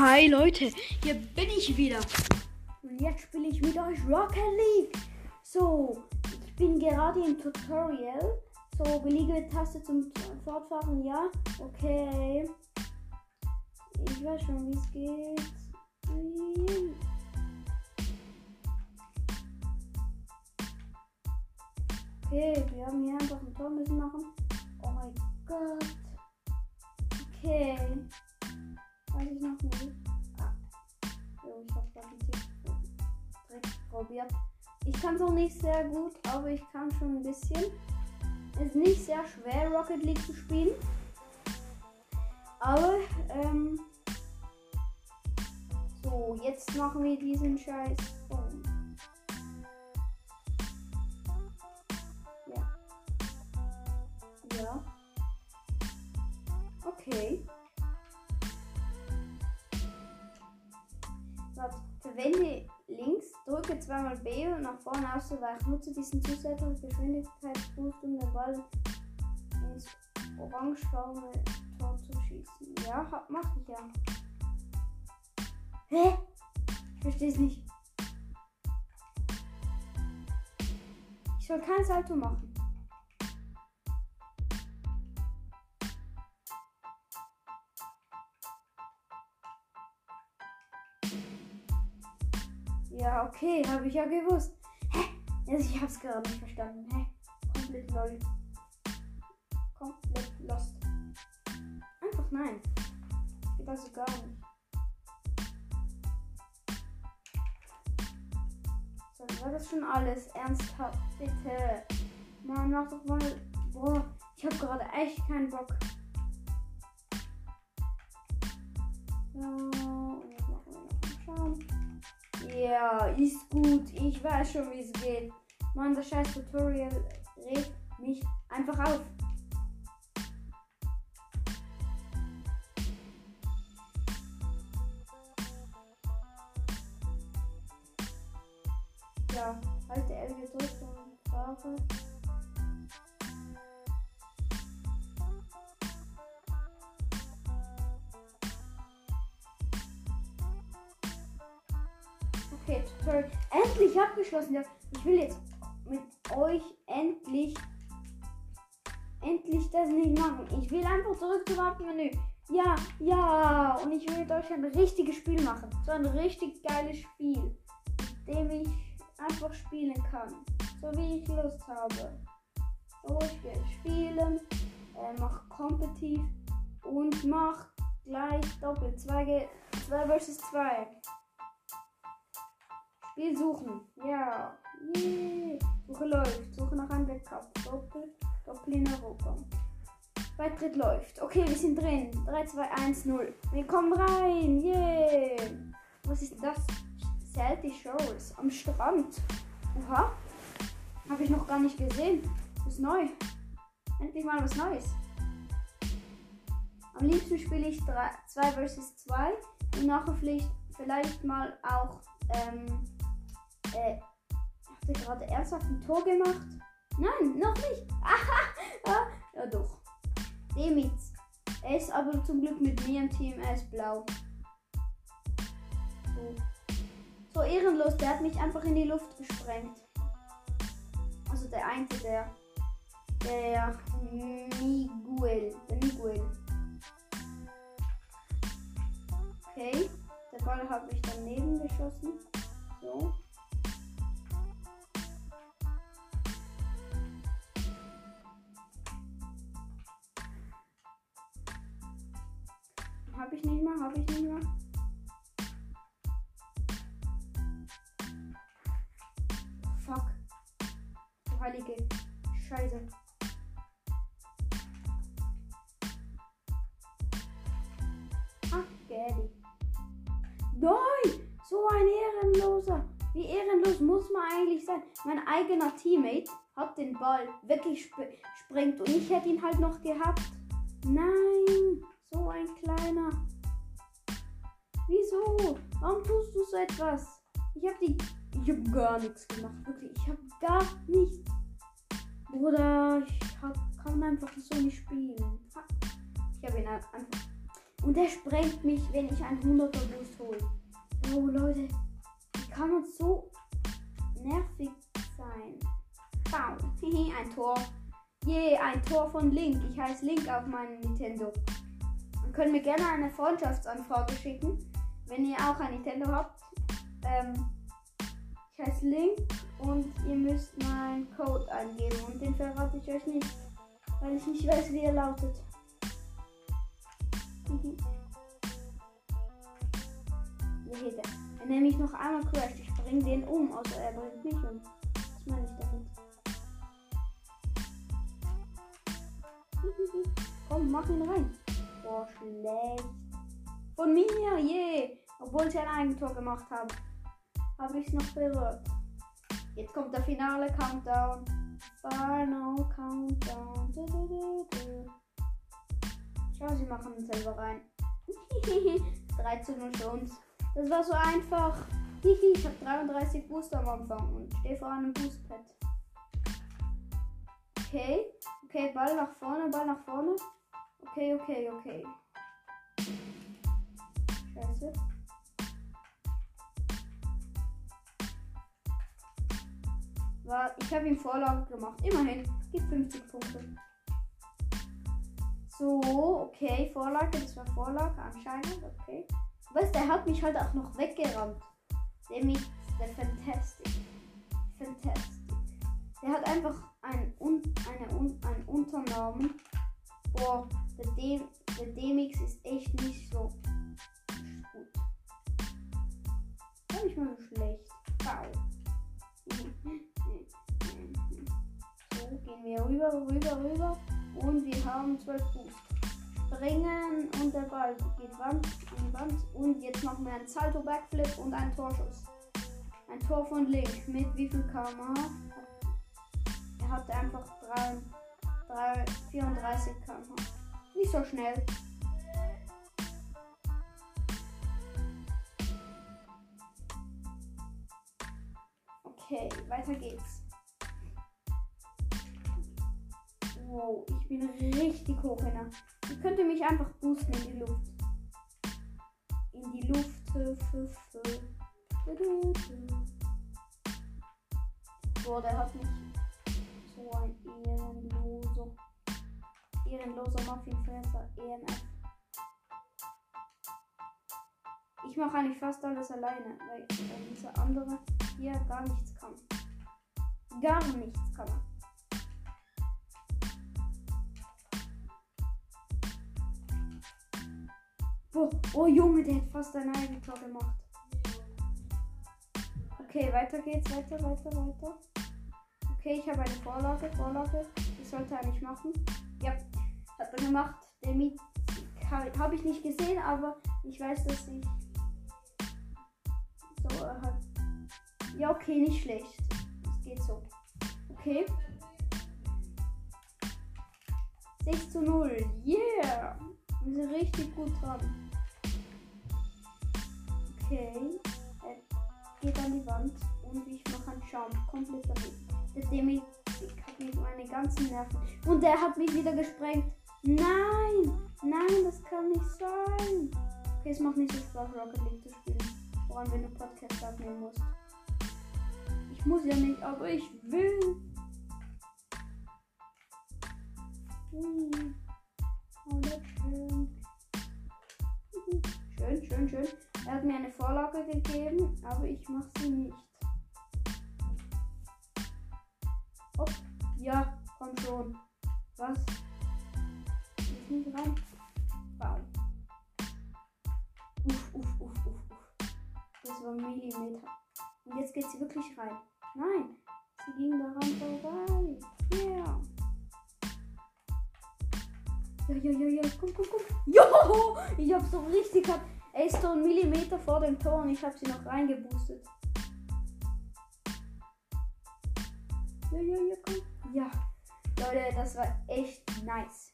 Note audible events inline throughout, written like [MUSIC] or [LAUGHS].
Hi Leute, hier bin ich wieder. Und jetzt spiele ich mit euch Rocket League. So, ich bin gerade im Tutorial. So, beliebige Taste zum Fortfahren, ja. Okay. Ich weiß schon, wie es geht. Okay, wir haben hier einfach ein Tor müssen machen. Oh mein Gott. Okay. Weiß ich noch nicht. Ah. Jo, ich hab grad ein direkt probiert. Ich kann es auch nicht sehr gut, aber ich kann schon ein bisschen. Ist nicht sehr schwer, Rocket League zu spielen. Aber, ähm. So, jetzt machen wir diesen Scheiß. Ja. Ja. Okay. Verwende links, drücke zweimal B und nach vorne auszuweichen. Nutze diesen zusätzlichen Geschwindigkeitsboost, um den Ball ins orangefarbene Tor zu schießen. Ja, mach ich ja. Hä? Ich verstehe es nicht. Ich soll kein Salto machen. Ja, okay, habe ich ja gewusst. Hä? Also ich hab's gerade nicht verstanden. Hä? Komplett lol. Komplett lost. Einfach nein. Geht also gar nicht. So, war das schon alles? Ernsthaft, bitte. Mann, mach doch mal. Boah, ich habe gerade echt keinen Bock. Ja, Ja, ist gut. Ich weiß schon, wie es geht. Mann, das scheiß Tutorial regt mich einfach auf. Okay, Tutorial. Endlich abgeschlossen. Ja, ich will jetzt mit euch endlich, endlich das nicht machen. Ich will einfach zurück zum Hauptmenü. Ja, ja. Und ich will mit euch ein richtiges Spiel machen. So ein richtig geiles Spiel, mit dem ich einfach spielen kann. So wie ich Lust habe. So, ich will spielen, äh, mach kompetitiv und mach gleich doppelt. 2 vs 2. Spiel suchen. Ja. Yeah. Suche läuft. Suche nach einem Backup. Doppel. Doppel in Europa. Beitritt läuft. Okay, wir sind drin. 3, 2, 1, 0. Wir kommen rein. Yeah. Was ist das? Salty Shores. Am Strand. Oha. Habe ich noch gar nicht gesehen. Das ist neu. Endlich mal was Neues. Am liebsten spiele ich 2 vs 2 und nachher vielleicht, vielleicht mal auch ähm, äh, habt ihr gerade ernsthaft ein Tor gemacht? Nein, noch nicht. [LAUGHS] Aha, ja, doch. Demitz. Er ist aber zum Glück mit mir im Team. Er ist blau. So. So ehrenlos. Der hat mich einfach in die Luft gesprengt. Also der eine, der. Der Miguel. Der Miguel. Okay. Der Ball habe ich daneben geschossen. So. Habe ich nicht mal, habe ich nicht mal. Fuck. Du heilige Scheiße. Ach, Gaddy. Nein! So ein Ehrenloser. Wie ehrenlos muss man eigentlich sein? Mein eigener Teammate hat den Ball wirklich sp springt und ich hätte ihn halt noch gehabt. Nein! So ein kleiner. Wieso? Warum tust du so etwas? Ich hab die. Ich hab gar nichts gemacht. Wirklich. Ich hab gar nichts. Bruder, ich hab, kann einfach so nicht spielen. Ich habe ihn einfach. Und der sprengt mich, wenn ich einen 100er Boost hole. Oh, Leute. Wie kann man so nervig sein? Bau. [LAUGHS] ein Tor. Je, yeah, ein Tor von Link. Ich heiße Link auf meinem Nintendo. Können mir gerne eine Freundschaftsanfrage schicken, wenn ihr auch ein Nintendo habt. Ähm, ich heiße Link und ihr müsst meinen Code eingeben und den verrate ich euch nicht, weil ich nicht weiß, wie er lautet. Hier, der. Er nämlich noch einmal crasht. Ich bringe den um, außer er bringt mich um. Was meine ich damit? Komm, mach ihn rein. Boah, schlecht. Von mir, je. Yeah. Obwohl ich ein Eigentor gemacht habe. Habe ich es noch berührt. Jetzt kommt der finale Countdown. Final Countdown. Du, du, du, Schau, sie machen uns selber rein. [LAUGHS] 3 zu 0 für uns. Das war so einfach. [LAUGHS] ich habe 33 Booster am Anfang und stehe vor einem Boostpad. Okay. Okay, Ball nach vorne, Ball nach vorne. Okay, okay, okay. Scheiße. Ich habe ihm Vorlage gemacht. Immerhin. Gibt 50 Punkte. So, okay. Vorlage. Das war Vorlage anscheinend. Okay. Weißt der hat mich halt auch noch weggerammt. Der mich. Der Fantastic. Fantastic. Der hat einfach einen, eine, einen Unternamen. Boah, der, D, der D-Mix ist echt nicht so gut. Gar nicht mal so schlecht. Wow. gehen wir rüber, rüber, rüber. Und wir haben 12 Boost. Springen und der Ball geht Wand die Wand. Und jetzt machen wir einen Salto Backflip und einen Torschuss. Ein Tor von Link mit wie viel km Er hatte einfach 3, 3, 34 km Nicht so schnell. Okay, weiter geht's. Wow, ich bin richtig hoch in der. Ich könnte mich einfach boosten in die Luft. In die Luft. Boah, der hat mich so ein. Ehrenloser Muffinfresser. EMF. Ich mache eigentlich fast alles alleine, weil, weil dieser andere hier gar nichts kann. Gar nichts kann er. Oh, oh Junge, der hat fast ein Eigentor gemacht. Okay, weiter geht's, weiter, weiter, weiter. Okay, ich habe eine Vorlage, Vorlage. Ich sollte eigentlich machen. Ja, hat er gemacht. Der Miet habe ich nicht gesehen, aber ich weiß, dass ich so er hat. Ja, okay, nicht schlecht. Es geht so. Okay. 6 zu 0. Yeah! Wir sind richtig gut dran. Okay. Er geht an die Wand und ich mache einen Jump. Komplett daneben. Der Demi hat mich meine ganzen Nerven. Und der hat mich wieder gesprengt. Nein! Nein, das kann nicht sein. Okay, es macht nicht so Spaß, Rocket League zu spielen. Woran wenn du Podcast aufnehmen musst. Ich muss ja nicht, aber ich will. Hm. Oh, schön. Schön, schön. Er hat mir eine Vorlage gegeben, aber ich mache sie nicht. Oh, ja, komm schon. Vor dem Tor und ich habe sie noch reingeboostet. Ja, ja, ja, komm. Ja. Leute, das war echt nice.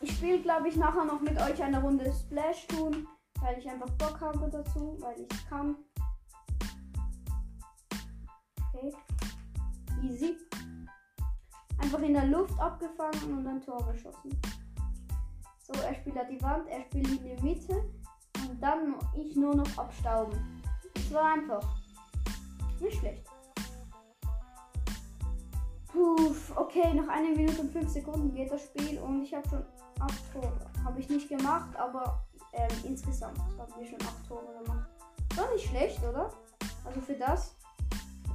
Ich spiele, glaube ich, nachher noch mit euch eine Runde Splash tun, weil ich einfach Bock habe dazu, weil ich kann. Okay. Easy. Einfach in der Luft abgefangen und ein Tor geschossen. So, er spielt an die Wand, er spielt in die Mitte dann ich nur noch abstauben. War einfach. Nicht schlecht. Puh, okay, noch eine Minute und fünf Sekunden geht das Spiel und ich habe schon acht Tore. Habe ich nicht gemacht, aber ähm, insgesamt haben wir schon acht Tore gemacht. War nicht schlecht, oder? Also für das.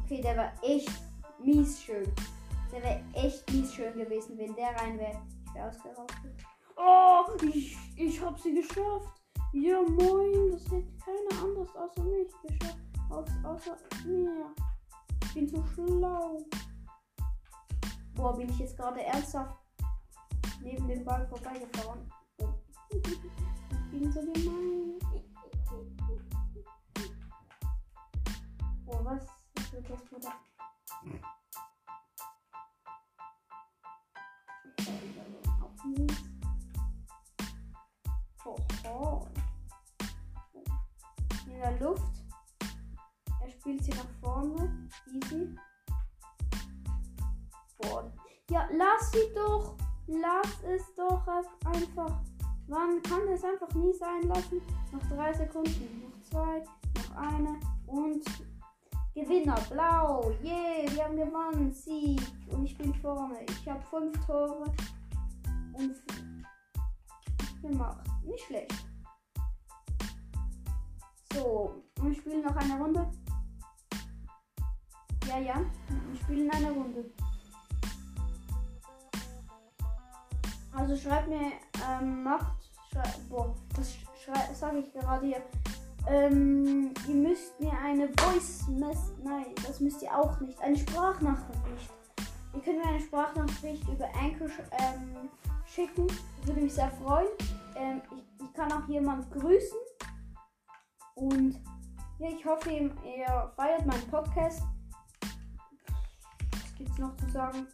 Okay, der war echt mies schön. Der wäre echt mies schön gewesen, wenn der rein wäre. Ich wäre ausgerastet. Oh, ich, ich habe sie geschafft. Ja, moin. Das hätte keiner anders außer mich geschafft. Aus, außer mir. Ich bin so schlau. Boah, bin ich jetzt gerade ernsthaft neben dem Ball vorbeigefahren. Oh. Ich bin so gemein. Boah, was? Was wird das wieder? Auch mies. Oho. In der Luft. Er spielt sie nach vorne. Easy. Boah. Ja, lass sie doch. Lass es doch einfach. Man kann es einfach nie sein lassen. Noch drei Sekunden. Noch zwei. Noch eine. Und Gewinner. Blau. Yeah, wir haben gewonnen. Sieg. Und ich bin vorne. Ich habe fünf Tore. Und gemacht. Nicht schlecht. So, wir spielen noch eine Runde. Ja, ja, wir spielen eine Runde. Also schreibt mir, ähm, macht, schreibt, boah, das sage ich gerade hier. Ähm, ihr müsst mir eine Voice Mess, nein, das müsst ihr auch nicht, eine Sprachnachricht. Ihr könnt mir eine Sprachnachricht über Anchor ähm, schicken, würde mich sehr freuen. Ähm, ich, ich, kann auch jemand grüßen und ja, ich hoffe, ihr feiert meinen Podcast. Was gibt es noch zu sagen?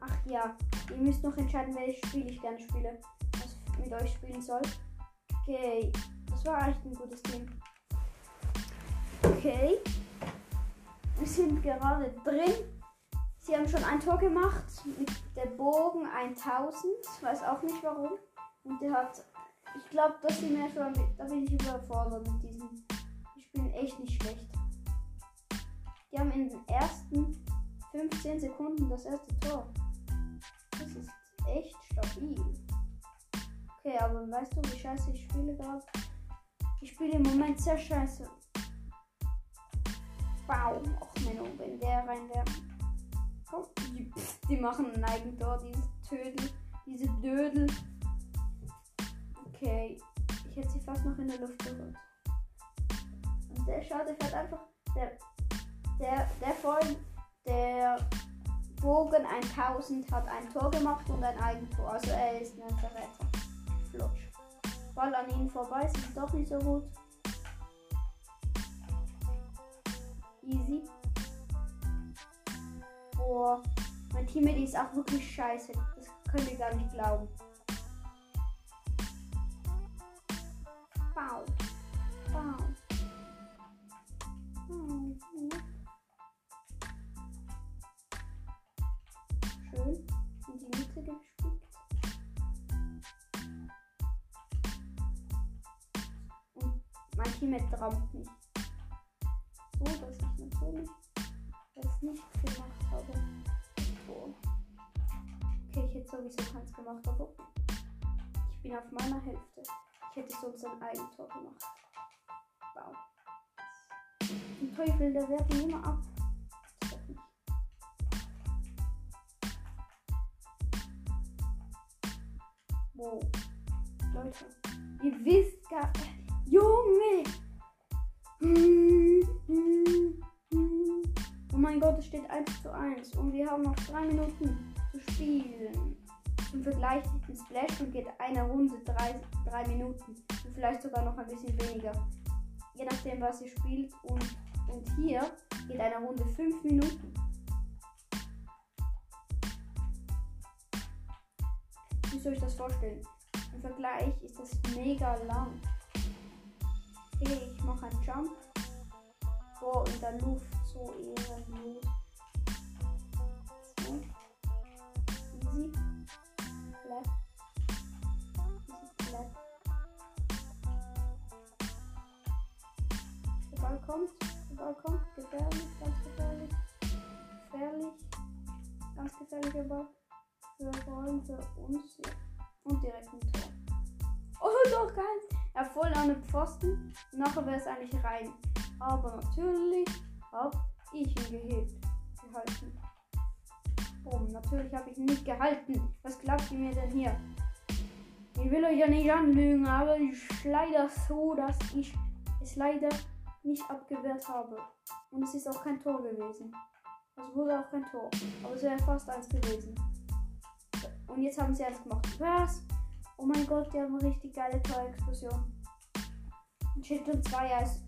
Ach ja, ihr müsst noch entscheiden, welches Spiel ich gerne spiele, was ich mit euch spielen soll. Okay, das war echt ein gutes Team. Okay, wir sind gerade drin. Sie haben schon ein Tor gemacht mit der Bogen 1000. Weiß auch nicht warum. Und der hat, ich glaube, das sind mir schon, da bin ich überfordert mit diesem. Ich bin echt nicht schlecht. Die haben in den ersten 15 Sekunden das erste Tor. Das ist echt stabil. Okay, aber weißt du, wie scheiße ich spiele gerade? Ich spiele im Moment sehr scheiße. Wow, ach Menno, wenn der rein wäre. Komm, die, die machen ein Eigentor, diese Tödel, diese Dödel. Okay, ich hätte sie fast noch in der Luft berührt. Und der Schade fährt einfach, der, der, der vorhin, der Bogen 1000 hat ein Tor gemacht und ein Eigentor. Also er ist ein Verräter. Flutsch. Ball an ihnen vorbei, ist doch nicht so gut. Easy. Boah, mein Teammate ist auch wirklich scheiße. Das könnt ihr gar nicht glauben. Bau. Bau. Schön. In die Mitte gespielt. Und mein Teammate rammt nicht. So, dass ich natürlich das nicht gemacht habe. So. Okay, ich hätte sowieso keins gemacht, aber ich bin auf meiner Hälfte. Ich hätte sonst ein Eigentor gemacht. Wow. Ein Teufel, der wehrt ihn immer ab. Wow. Leute, ihr wisst gar. Junge! Oh mein Gott, es steht 1 zu 1 und wir haben noch 3 Minuten zu spielen. Im Vergleich mit Splash und geht eine Runde 3 Minuten und vielleicht sogar noch ein bisschen weniger. Je nachdem, was ihr spielt. Und, und hier geht eine Runde 5 Minuten. Wie soll ich das vorstellen? Im Vergleich ist das mega lang. Okay, ich mache einen Jump. Vor in der Luft. So ehrenlos. So. Easy. Blatt. Dieses Blatt. Der Ball kommt. Der Ball kommt. Gefährlich, ganz gefährlich. Gefährlich. Ganz gefährlicher Ball. Wir wollen für uns hier. Und direkt ein Tor. Oh, [LAUGHS] doch, geil. Er voll an den Pfosten. Nachher wäre es eigentlich rein. Aber natürlich habe ich ihn gehebt. Gehalten. Boom, natürlich habe ich ihn nicht gehalten. Was glaubt ihr mir denn hier? Ich will euch ja nicht anlügen, aber ist leider so, dass ich es leider nicht abgewehrt habe. Und es ist auch kein Tor gewesen. Es wurde auch kein Tor. Aber es wäre fast eins gewesen. Und jetzt haben sie eins gemacht. Was? Oh mein Gott, die haben eine richtig geile Torexplosion. Und steht schon 2 Eis.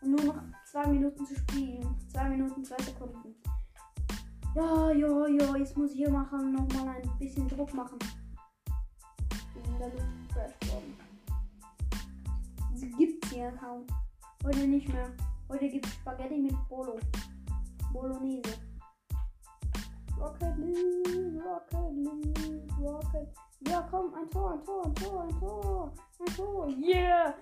Und nur noch zwei Minuten zu spielen. Zwei Minuten, zwei Sekunden. Ja, ja, ja, jetzt muss ich hier machen, nochmal ein bisschen Druck machen. Der Luft geflasht worden. Sie gibt's hier kaum. Heute nicht mehr. Heute gibt's Spaghetti mit Bolo. Bolognese. Rocket League, Rocket League, Rocket. Ja, komm, ein Tor, ein Tor, ein Tor, ein Tor, ein Tor. Yeah!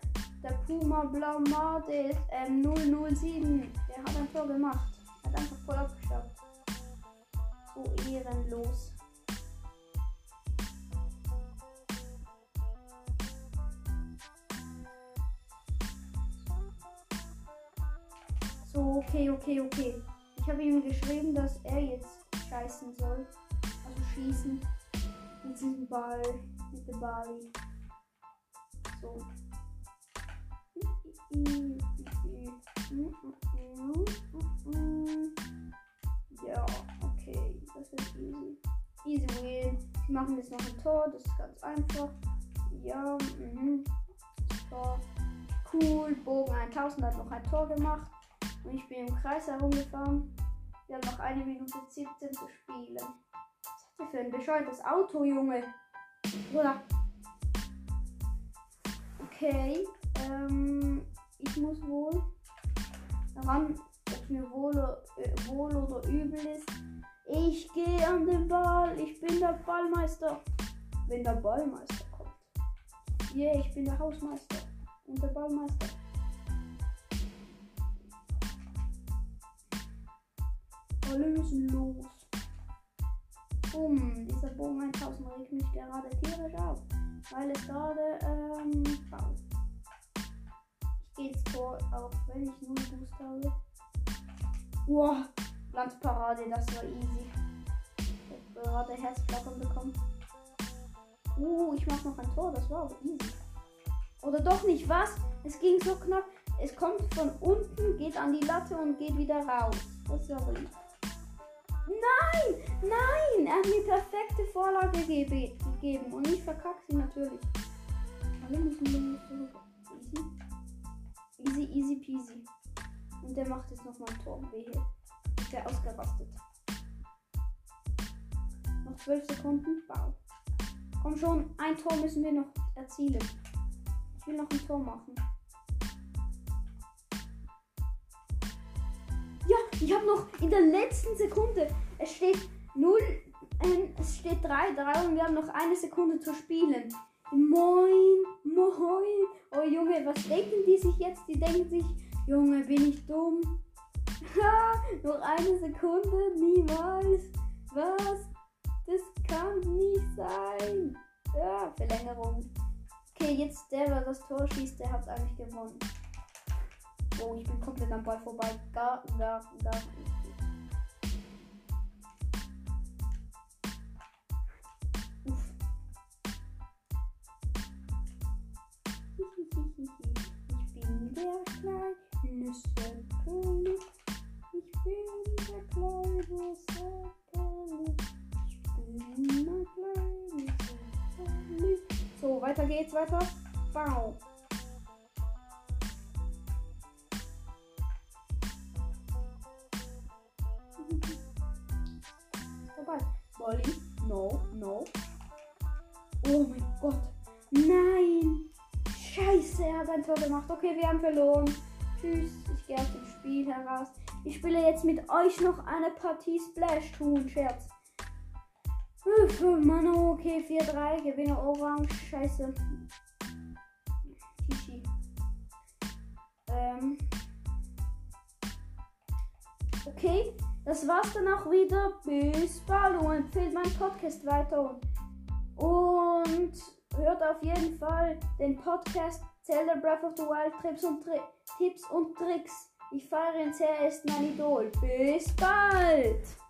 Der Puma Blaumatis ähm, 007. Der hat ein Tor gemacht. Hat einfach voll abgestaubt. So ehrenlos. So, okay, okay, okay. Ich habe ihm geschrieben, dass er jetzt scheißen soll. Also schießen. Mit diesem Ball. Mit dem Bali. So. Ja, ist easy. Easy win. Wir machen jetzt noch ein Tor. Das ist ganz einfach. Ja, mhm. Tor. Cool. Bogen 1000 hat noch ein Tor gemacht. Und ich bin im Kreis herumgefahren. Wir haben noch eine Minute 17 zu spielen. Was hat der für ein bescheuertes Auto, Junge? Oder? Okay. Ähm, ich muss wohl daran, ob mir wohl, äh, wohl oder übel ist. Ich gehe an den Ball. Ich bin der Ballmeister. Wenn der Ballmeister kommt. Yeah, ich bin der Hausmeister. Und der Ballmeister. Alle müssen los. Um, dieser Bogen 1000 regt mich gerade tierisch auf. Weil es gerade, ähm, baut. Ich gehe ins Tor, auch wenn ich nur Boost habe. Wow, Glanzparade, das war easy. Ich habe gerade Herzklappern bekommen. Uh, ich mache noch ein Tor, das war aber easy. Oder doch nicht, was? Es ging so knapp. Es kommt von unten, geht an die Latte und geht wieder raus. Das ist aber lieb. Nein! Nein! Er hat mir perfekte Vorlage gebe gegeben und ich verkacke sie natürlich. Alle müssen. Easy. Easy, easy peasy. Und der macht jetzt nochmal ein Tor. Wehe. Ist der ausgerastet. Noch 12 Sekunden. Bau. Komm schon, ein Tor müssen wir noch erzielen. Ich will noch ein Tor machen. Ja, ich habe noch in der letzten Sekunde. Es steht 0, äh, es steht 3, 3 und wir haben noch eine Sekunde zu spielen. Moin, moin. Oh Junge, was denken die sich jetzt? Die denken sich, Junge, bin ich dumm? [LAUGHS] Noch eine Sekunde, niemals. Was? Das kann nicht sein. Ja, Verlängerung. Okay, jetzt der, der das Tor schießt, der hat eigentlich gewonnen. Oh, ich bin komplett am Ball vorbei. Garten, Garten, Garten. Weiter. Bau. vorbei. Molly, no, no. Oh mein Gott. Nein. Scheiße, er hat ein Tor gemacht. Okay, wir haben verloren. Tschüss, ich gehe aus dem Spiel heraus. Ich spiele jetzt mit euch noch eine Partie Splash Toon, Scherz. Mann, okay, 4-3, Gewinner Orange, scheiße. Shishi. Ähm, Okay, das war's dann auch wieder. Bis bald und empfehlt meinen Podcast weiter. Und hört auf jeden Fall den Podcast Zelda Breath of the Wild Trips und Tri Tipps und Tricks. Ich feiere ihn sehr, ist mein Idol. Bis bald!